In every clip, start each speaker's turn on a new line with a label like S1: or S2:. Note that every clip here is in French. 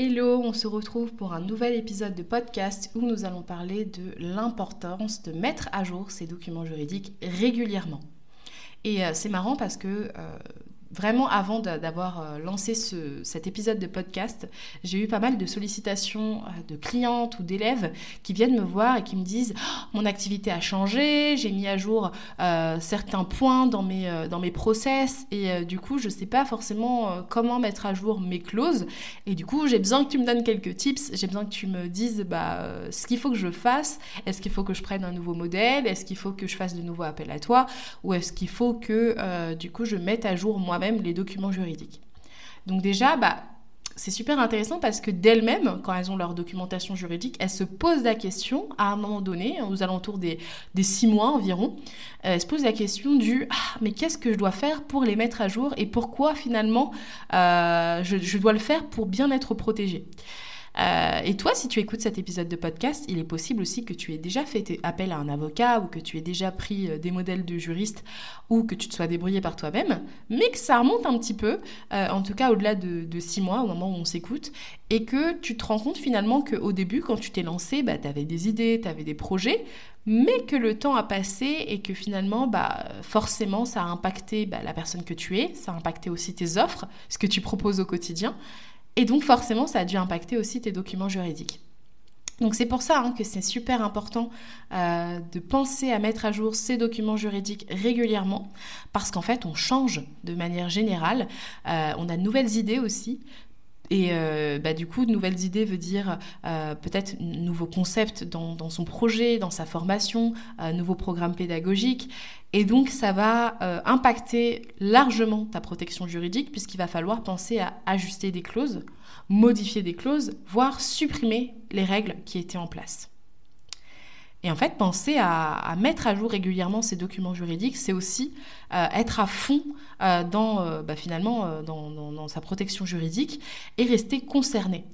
S1: Hello, on se retrouve pour un nouvel épisode de podcast où nous allons parler de l'importance de mettre à jour ces documents juridiques régulièrement. Et euh, c'est marrant parce que euh, vraiment avant d'avoir euh, lancé cet épisode de podcast, j'ai eu pas mal de sollicitations euh, de clientes ou d'élèves qui viennent me voir et qui me disent oh, mon activité a changé, j'ai mis à jour euh, certains points dans mes, dans mes process et du coup je sais pas forcément comment mettre à jour mes clauses. Et du coup j'ai besoin que tu me donnes quelques tips, j'ai besoin que tu me dises bah, ce qu'il faut que je fasse, est-ce qu'il faut que je prenne un nouveau modèle, est-ce qu'il faut que je fasse de nouveaux appels à toi? Ou est-ce qu'il faut que du coup je mette à jour moi même les documents juridiques. Donc déjà, bah, c'est super intéressant parce que d'elles-mêmes, quand elles ont leur documentation juridique, elles se posent la question, à un moment donné, aux alentours des, six mois environ, euh, elles se posent la question du ah, mais qu'est-ce que je dois faire pour les mettre à jour et pourquoi finalement euh, je, je, dois le faire pour bien être protégée? Euh, et toi, si tu écoutes cet épisode de podcast, il est possible aussi que tu aies déjà fait appel à un avocat ou que tu aies déjà pris euh, des modèles de juristes ou que tu te sois débrouillé par toi-même, mais que ça remonte un petit peu, euh, en tout cas au-delà de, six mois, au moment où on s'écoute, et que tu te rends compte finalement qu'au début, quand tu t'es lancé, bah, tu avais des idées, tu avais des projets, mais que le temps a passé et que finalement, bah, forcément, ça a impacté bah, la personne que tu es, ça a impacté aussi tes offres, ce que tu proposes au quotidien. Et donc forcément, ça a dû impacter aussi tes documents juridiques. Donc c'est pour ça hein, que c'est super important euh, de penser à mettre à jour ces documents juridiques régulièrement, parce qu'en fait on change de manière générale, euh, on a de nouvelles idées aussi, et euh, bah, du coup, de nouvelles idées veut dire euh, peut-être nouveaux concepts dans, dans, son projet, dans sa formation, un nouveau programme pédagogique. Et donc, ça va euh, impacter largement ta protection juridique puisqu'il va falloir penser à ajuster des clauses, modifier des clauses, voire supprimer les règles qui étaient en place. Et en fait, penser à, mettre à jour régulièrement ces documents juridiques, c'est aussi euh, être à fond euh, dans, euh, bah, dans, dans, sa protection juridique et rester concerné.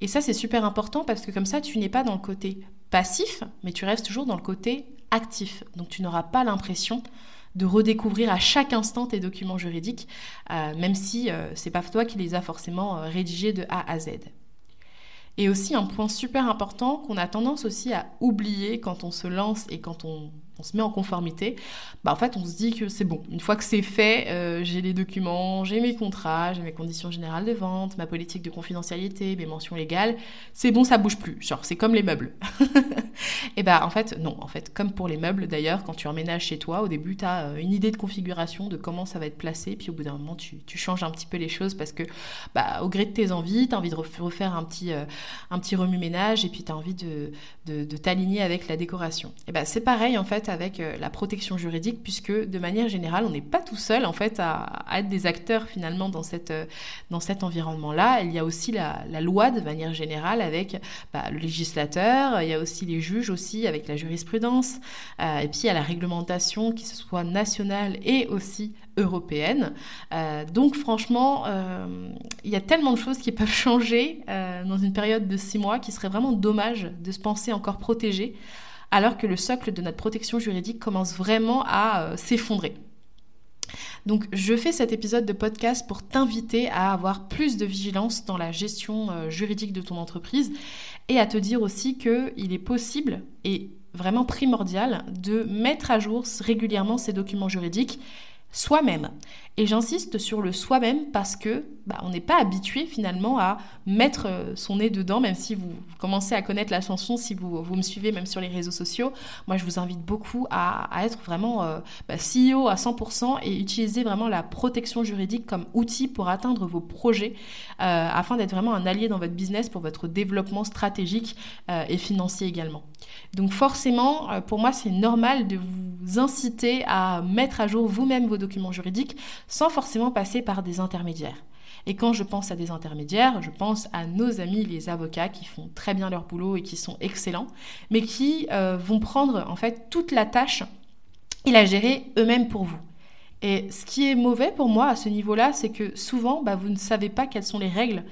S1: Et ça, c'est super important parce que comme ça, tu n'es pas dans le côté passif, mais tu restes toujours dans le côté actif. Donc, tu n'auras pas l'impression de redécouvrir à chaque instant tes documents juridiques, même si c'est pas toi qui les as forcément rédigés de A à Z. Et aussi un point super important qu'on a tendance aussi à oublier quand on se lance et quand on se met en conformité, bah en fait on se dit que c'est bon. Une fois que c'est fait, euh, j'ai les documents, j'ai mes contrats, j'ai mes conditions générales de vente, ma politique de confidentialité, mes mentions légales, c'est bon, ça bouge plus. Genre c'est comme les meubles. et bah en fait non, en fait comme pour les meubles d'ailleurs, quand tu emménages chez toi, au début tu as euh, une idée de configuration de comment ça va être placé, puis au bout d'un moment tu, tu, changes un petit peu les choses parce que bah, au gré de tes envies, tu as envie de refaire un petit, euh, un petit remue-ménage et puis tu as envie de, de, t'aligner avec la décoration. Et bah c'est pareil en fait avec euh, la protection juridique, puisque de manière générale, on n'est pas tout seul en fait à, être des acteurs finalement dans, cette, dans cet environnement-là. Il y a aussi la, loi de manière générale avec bah, le législateur, il y a aussi les juges aussi avec la jurisprudence, euh, et puis a la réglementation qui ce soit nationale et aussi européenne. donc franchement, il y a tellement de choses qui peuvent changer dans une période de six mois qui serait vraiment dommage de se penser encore protégé alors que le socle de notre protection juridique commence vraiment à euh, s'effondrer. Donc je fais cet épisode de podcast pour t'inviter à avoir plus de vigilance dans la gestion euh, juridique de ton entreprise et à te dire aussi qu'il est possible et vraiment primordial de mettre à jour régulièrement ces documents juridiques soi-même. Et j'insiste sur le soi-même parce que bah, on n'est pas habitué finalement à mettre euh, son nez dedans, même si vous commencez à connaître la chanson, si vous, vous me suivez même sur les réseaux sociaux. Moi, je vous invite beaucoup à, être vraiment euh, bah, CEO à 100% et utiliser vraiment la protection juridique comme outil pour atteindre vos projets, euh, afin d'être vraiment un allié dans votre business pour votre développement stratégique et financier également. Donc forcément, pour moi, c'est normal de vous inciter à mettre à jour vous-même vos documents juridiques sans forcément passer par des intermédiaires. Et quand je pense à des intermédiaires, je pense à nos amis les avocats qui font très bien leur boulot et qui sont excellents, mais qui euh, vont prendre en fait toute la tâche et la gérer eux-mêmes pour vous. Et ce qui est mauvais pour moi à ce niveau-là, c'est que souvent, bah, vous ne savez pas quelles sont les règles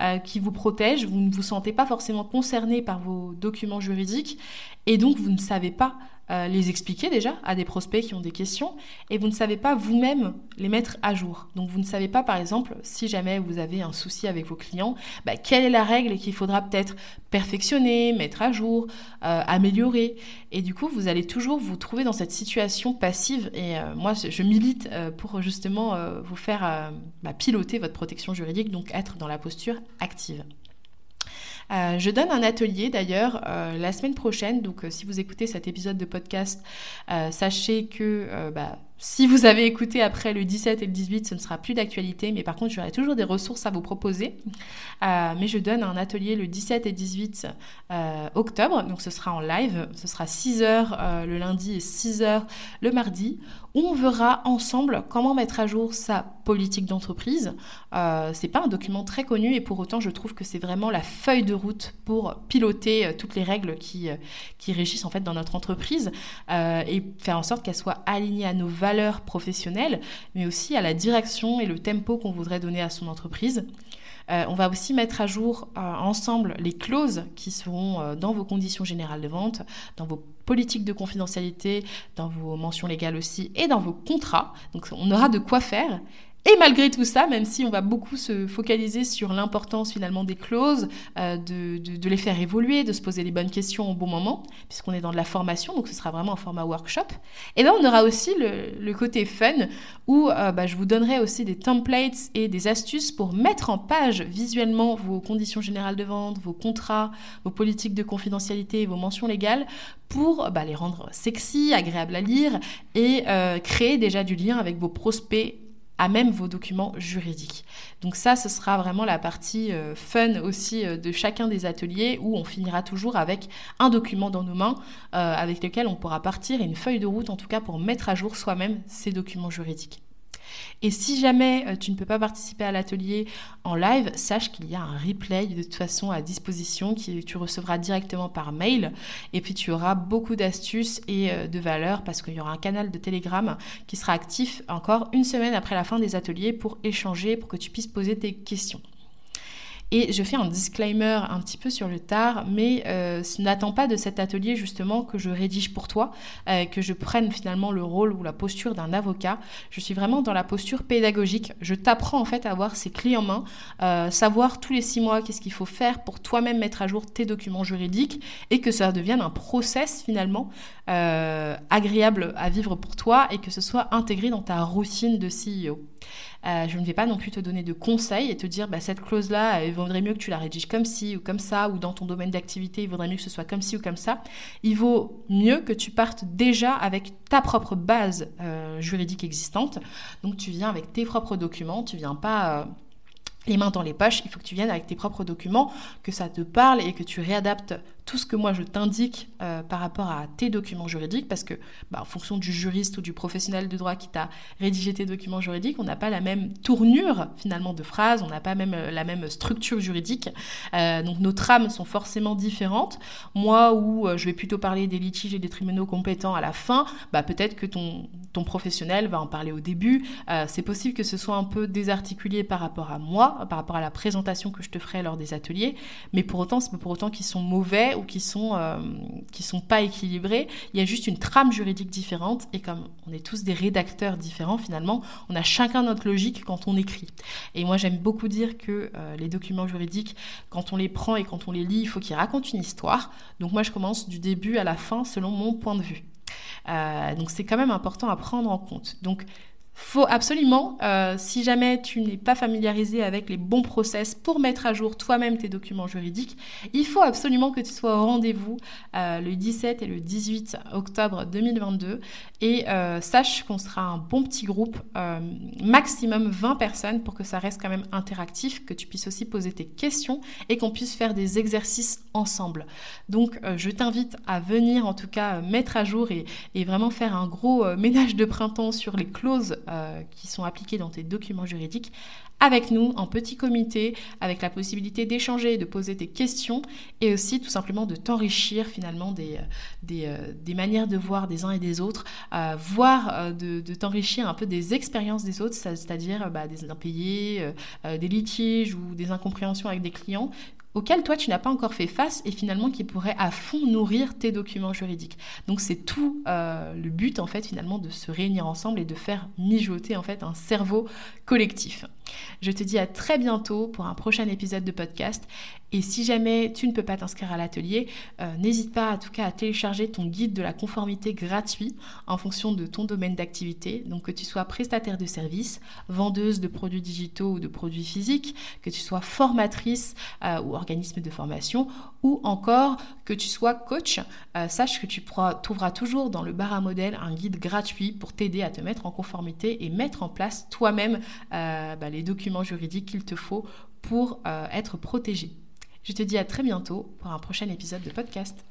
S1: euh, qui vous protègent, vous ne vous sentez pas forcément concerné par vos documents juridiques, et donc vous ne savez pas euh, les expliquer déjà à des prospects qui ont des questions et vous ne savez pas vous-même les mettre à jour. Donc vous ne savez pas par exemple si jamais vous avez un souci avec vos clients, bah, quelle est la règle qu'il faudra peut-être perfectionner, mettre à jour, euh, améliorer. Et du coup vous allez toujours vous trouver dans cette situation passive et euh, moi je milite pour justement vous faire bah, piloter votre protection juridique, donc être dans la posture active. Euh, je donne un atelier d'ailleurs euh, la semaine prochaine, donc euh, si vous écoutez cet épisode de podcast, sachez que bah, si vous avez écouté après le 17 et le 18, ce ne sera plus d'actualité, mais par contre, j'aurai toujours des ressources à vous proposer. Euh, mais je donne un atelier le 17 et 18 euh, octobre, donc ce sera en live, ce sera 6 heures euh, le lundi et 6 heures le mardi, on verra ensemble comment mettre à jour sa politique d'entreprise. c'est pas un document très connu et pour autant, je trouve que c'est vraiment la feuille de route pour piloter toutes les règles qui, qui régissent en fait dans notre entreprise et faire en sorte qu'elles soient alignées à nos valeurs professionnelle, mais aussi à la direction et le tempo qu'on voudrait donner à son entreprise. Euh, on va aussi mettre à jour euh, ensemble les clauses qui seront euh, dans vos conditions générales de vente, dans vos politiques de confidentialité, dans vos mentions légales aussi et dans vos contrats. Donc on aura de quoi faire. Et malgré tout ça, même si on va beaucoup se focaliser sur l'importance finalement des clauses, euh, de, de, les faire évoluer, de se poser les bonnes questions au bon moment, puisqu'on est dans de la formation, donc ce sera vraiment un format workshop, et bien on aura aussi le, le côté fun, où euh, bah, je vous donnerai aussi des templates et des astuces pour mettre en page visuellement vos conditions générales de vente, vos contrats, vos politiques de confidentialité et vos mentions légales, pour bah, les rendre sexy, agréables à lire, et euh, créer déjà du lien avec vos prospects à même vos documents juridiques. Donc ça, ce sera vraiment la partie euh, fun aussi euh, de chacun des ateliers où on finira toujours avec un document dans nos mains euh, avec lequel on pourra partir et une feuille de route en tout cas pour mettre à jour soi-même ces documents juridiques. Et si jamais euh, tu ne peux pas participer à l'atelier en live, sache qu'il y a un replay de toute façon à disposition que tu recevras directement par mail. Et puis tu auras beaucoup d'astuces et euh, de valeurs parce qu'il y aura un canal de Telegram qui sera actif encore une semaine après la fin des ateliers pour échanger, pour que tu puisses poser tes questions. Et je fais un disclaimer un petit peu sur le tard, mais euh, n'attends pas de cet atelier justement que je rédige pour toi, euh, que je prenne finalement le rôle ou la posture d'un avocat. Je suis vraiment dans la posture pédagogique. Je t'apprends en fait à avoir ces clés en main, euh, savoir tous les six mois qu'est-ce qu'il faut faire pour toi-même mettre à jour tes documents juridiques et que ça devienne un process finalement agréable à vivre pour toi et que ce soit intégré dans ta routine de CEO. Je ne vais pas non plus te donner de conseils et te dire bah, cette clause-là, il vaudrait mieux que tu la rédiges comme ci ou comme ça, ou dans ton domaine d'activité, il vaudrait mieux que ce soit comme ci ou comme ça. Il vaut mieux que tu partes déjà avec ta propre base euh, juridique existante. Donc tu viens avec tes propres documents, tu viens pas... Les mains dans les poches, il faut que tu viennes avec tes propres documents, que ça te parle et que tu réadaptes tout ce que moi je t'indique euh, par rapport à tes documents juridiques, parce que bah, en fonction du juriste ou du professionnel de droit qui t'a rédigé tes documents juridiques, on n'a pas la même tournure finalement de phrases, on n'a pas même euh, la même structure juridique, euh, donc nos trames sont forcément différentes. Moi, où je vais plutôt parler des litiges et des tribunaux compétents à la fin, bah, peut-être que ton, ton professionnel va en parler au début. C'est possible que ce soit un peu désarticulé par rapport à moi, par rapport à la présentation que je te ferai lors des ateliers, mais pour autant, c'est pas pour autant qu'ils sont mauvais ou qui sont, euh, sont pas équilibrés. Il y a juste une trame juridique différente et comme on est tous des rédacteurs différents finalement, on a chacun notre logique quand on écrit. Et moi j'aime beaucoup dire que euh, les documents juridiques, quand on les prend et quand on les lit, il faut qu'ils racontent une histoire. Donc moi je commence du début à la fin selon mon point de vue. Euh, donc c'est quand même important à prendre en compte. Faut absolument, euh, si jamais tu n'es pas familiarisé avec les bons process pour mettre à jour toi-même tes documents juridiques, il faut absolument que tu sois au rendez-vous euh, le 17 et le 18 octobre 2022 et euh, sache qu'on sera un bon petit groupe, maximum 20 personnes pour que ça reste quand même interactif, que tu puisses aussi poser tes questions et qu'on puisse faire des exercices ensemble. Donc je t'invite à venir en tout cas mettre à jour et, et vraiment faire un gros ménage de printemps sur les clauses euh, qui sont appliqués dans tes documents juridiques avec nous en petit comité, avec la possibilité d'échanger, de poser tes questions et aussi tout simplement de t'enrichir finalement des, euh, euh, des, manières de voir des uns et des autres, voire de, de t'enrichir un peu des expériences des autres, c'est-à-dire bah, des impayés, des litiges ou des incompréhensions avec des clients auquel toi tu n'as pas encore fait face et finalement qui pourrait à fond nourrir tes documents juridiques. Donc c'est tout euh, le but en fait finalement de se réunir ensemble et de faire mijoter en fait un cerveau collectif. Je te dis à très bientôt pour un prochain épisode de podcast. Et si jamais tu ne peux pas t'inscrire à l'atelier, euh, n'hésite pas en tout cas à télécharger ton guide de la conformité gratuit en fonction de ton domaine d'activité. Donc que tu sois prestataire de services, vendeuse de produits digitaux ou de produits physiques, que tu sois formatrice euh, ou organisme de formation, ou encore que tu sois coach, euh, sache que tu trouveras toujours dans le bar à modèle un guide gratuit pour t'aider à te mettre en conformité et mettre en place toi-même bah, les documents juridiques qu'il te faut pour être protégé. Je te dis à très bientôt pour un prochain épisode de podcast.